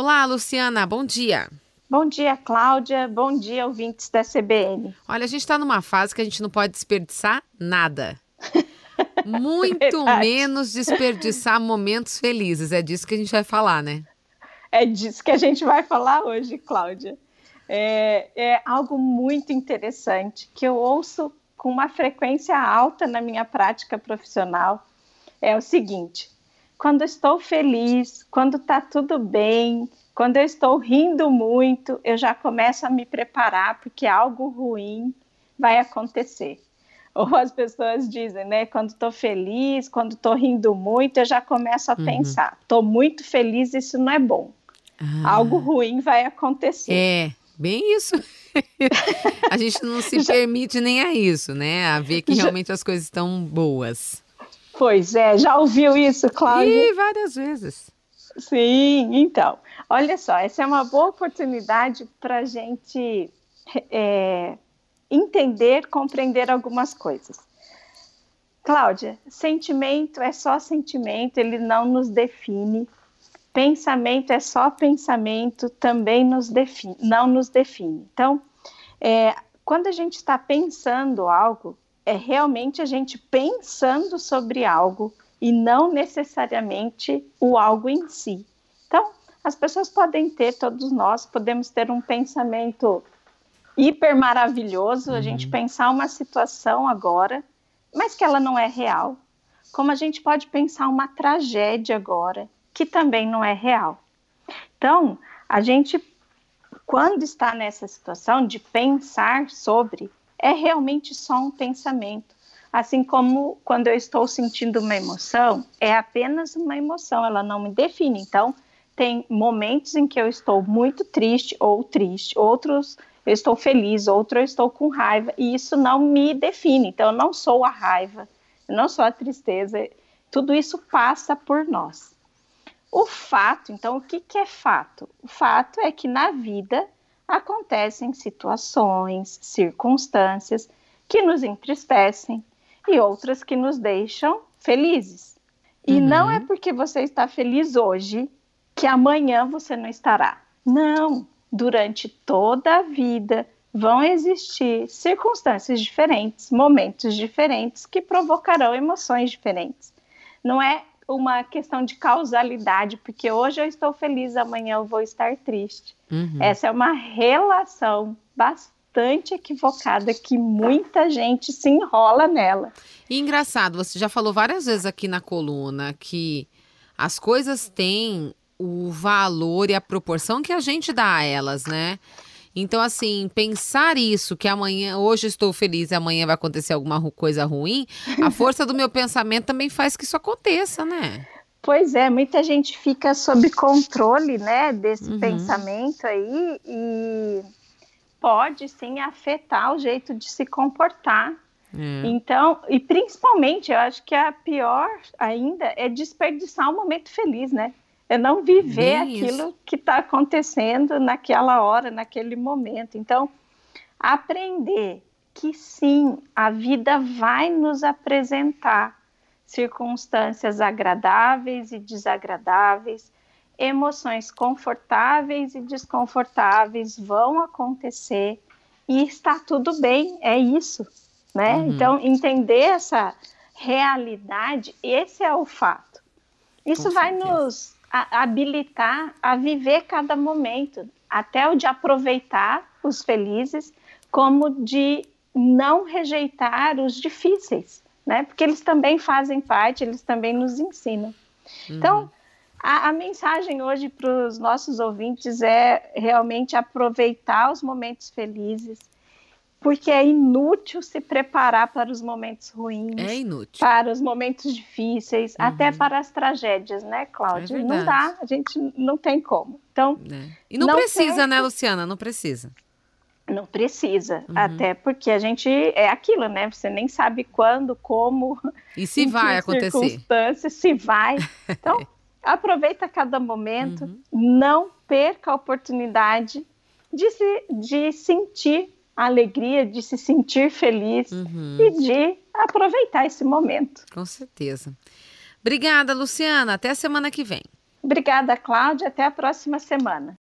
Olá, Luciana, bom dia. Bom dia, Cláudia. Bom dia, ouvintes da CBN. Olha, a gente está numa fase que a gente não pode desperdiçar nada. Muito menos desperdiçar momentos felizes. É disso que a gente vai falar, né? É disso que a gente vai falar hoje, Cláudia. É, é algo muito interessante que eu ouço com uma frequência alta na minha prática profissional. É o seguinte: quando estou feliz, quando está tudo bem, quando eu estou rindo muito, eu já começo a me preparar porque algo ruim vai acontecer. Ou as pessoas dizem, né? Quando estou feliz, quando estou rindo muito, eu já começo a Uhum. pensar: estou muito feliz, isso não é bom. Ah, Algo ruim vai acontecer. É, bem isso. a gente não se permite nem a isso, né? A ver que realmente as coisas estão boas. Pois é, já ouviu isso, Cláudia? E várias vezes. Sim, então, olha só, essa é uma boa oportunidade para a gente é, entender, compreender algumas coisas. Cláudia, sentimento é só sentimento, ele não nos define. Pensamento é só pensamento, também nos define, não nos define. Então, é, quando a gente está pensando algo, é realmente a gente pensando sobre algo e não necessariamente o algo em si. Então, as pessoas podem ter, todos nós podemos ter um pensamento hiper maravilhoso, a gente pensar uma situação agora, mas que ela não é real. Como a gente pode pensar uma tragédia agora, que também não é real. Então, a gente, quando está nessa situação de pensar sobre, é realmente só um pensamento. Assim como quando eu estou sentindo uma emoção, é apenas uma emoção, ela não me define. Então, tem momentos em que eu estou muito triste ou triste, outros eu estou feliz, outro eu estou com raiva, e isso não me define. Então, eu não sou a raiva, eu não sou a tristeza, tudo isso passa por nós. O fato, então, o que, que é fato? O fato é que na vida acontecem situações, circunstâncias que nos entristecem e outras que nos deixam felizes. E Uhum. não é porque você está feliz hoje que amanhã você não estará. Não, durante toda a vida vão existir circunstâncias diferentes, momentos diferentes que provocarão emoções diferentes. Não é uma questão de causalidade, porque hoje eu estou feliz, amanhã eu vou estar triste. Uhum. Essa é uma relação bastante equivocada que muita gente se enrola nela. E engraçado, você já falou várias vezes aqui na coluna que as coisas têm o valor e a proporção que a gente dá a elas, né? Então, assim, pensar isso, que amanhã, hoje estou feliz e amanhã vai acontecer alguma coisa ruim, a força do meu pensamento também faz que isso aconteça, né? Pois é, muita gente fica sob controle, né, desse Uhum. pensamento aí e pode sim afetar o jeito de se comportar. É. Então, e principalmente, eu acho que a pior ainda é desperdiçar um momento feliz, né? É não viver Bem aquilo isso. que está acontecendo naquela hora, naquele momento. Então, aprender que sim, a vida vai nos apresentar circunstâncias agradáveis e desagradáveis, emoções confortáveis e desconfortáveis vão acontecer e está tudo bem, é isso, né? Uhum. Então, entender essa realidade, esse é o fato. Isso Com vai certeza. nos a- habilitar a viver cada momento, até o de aproveitar os felizes, como de não rejeitar os difíceis, né? Porque eles também fazem parte, eles também nos ensinam. Então, a, a mensagem hoje para os nossos ouvintes é realmente aproveitar os momentos felizes, porque é inútil se preparar para os momentos ruins, É inútil. para os momentos difíceis, Uhum. até para as tragédias, né, Cláudia? É não dá, a gente não tem como. Então, né? E não, Não precisa, tem- né, Luciana? Não precisa. não precisa, Uhum. até porque a gente é aquilo, né? Você nem sabe quando, como, E se vai acontecer? circunstâncias, se vai. Então, aproveita cada momento, Uhum. não perca a oportunidade de, se, de sentir alegria, de se sentir feliz Uhum, e de aproveitar esse momento. com certeza. Obrigada, Luciana. Até a semana que vem. Obrigada, Cláudia. Até a próxima semana.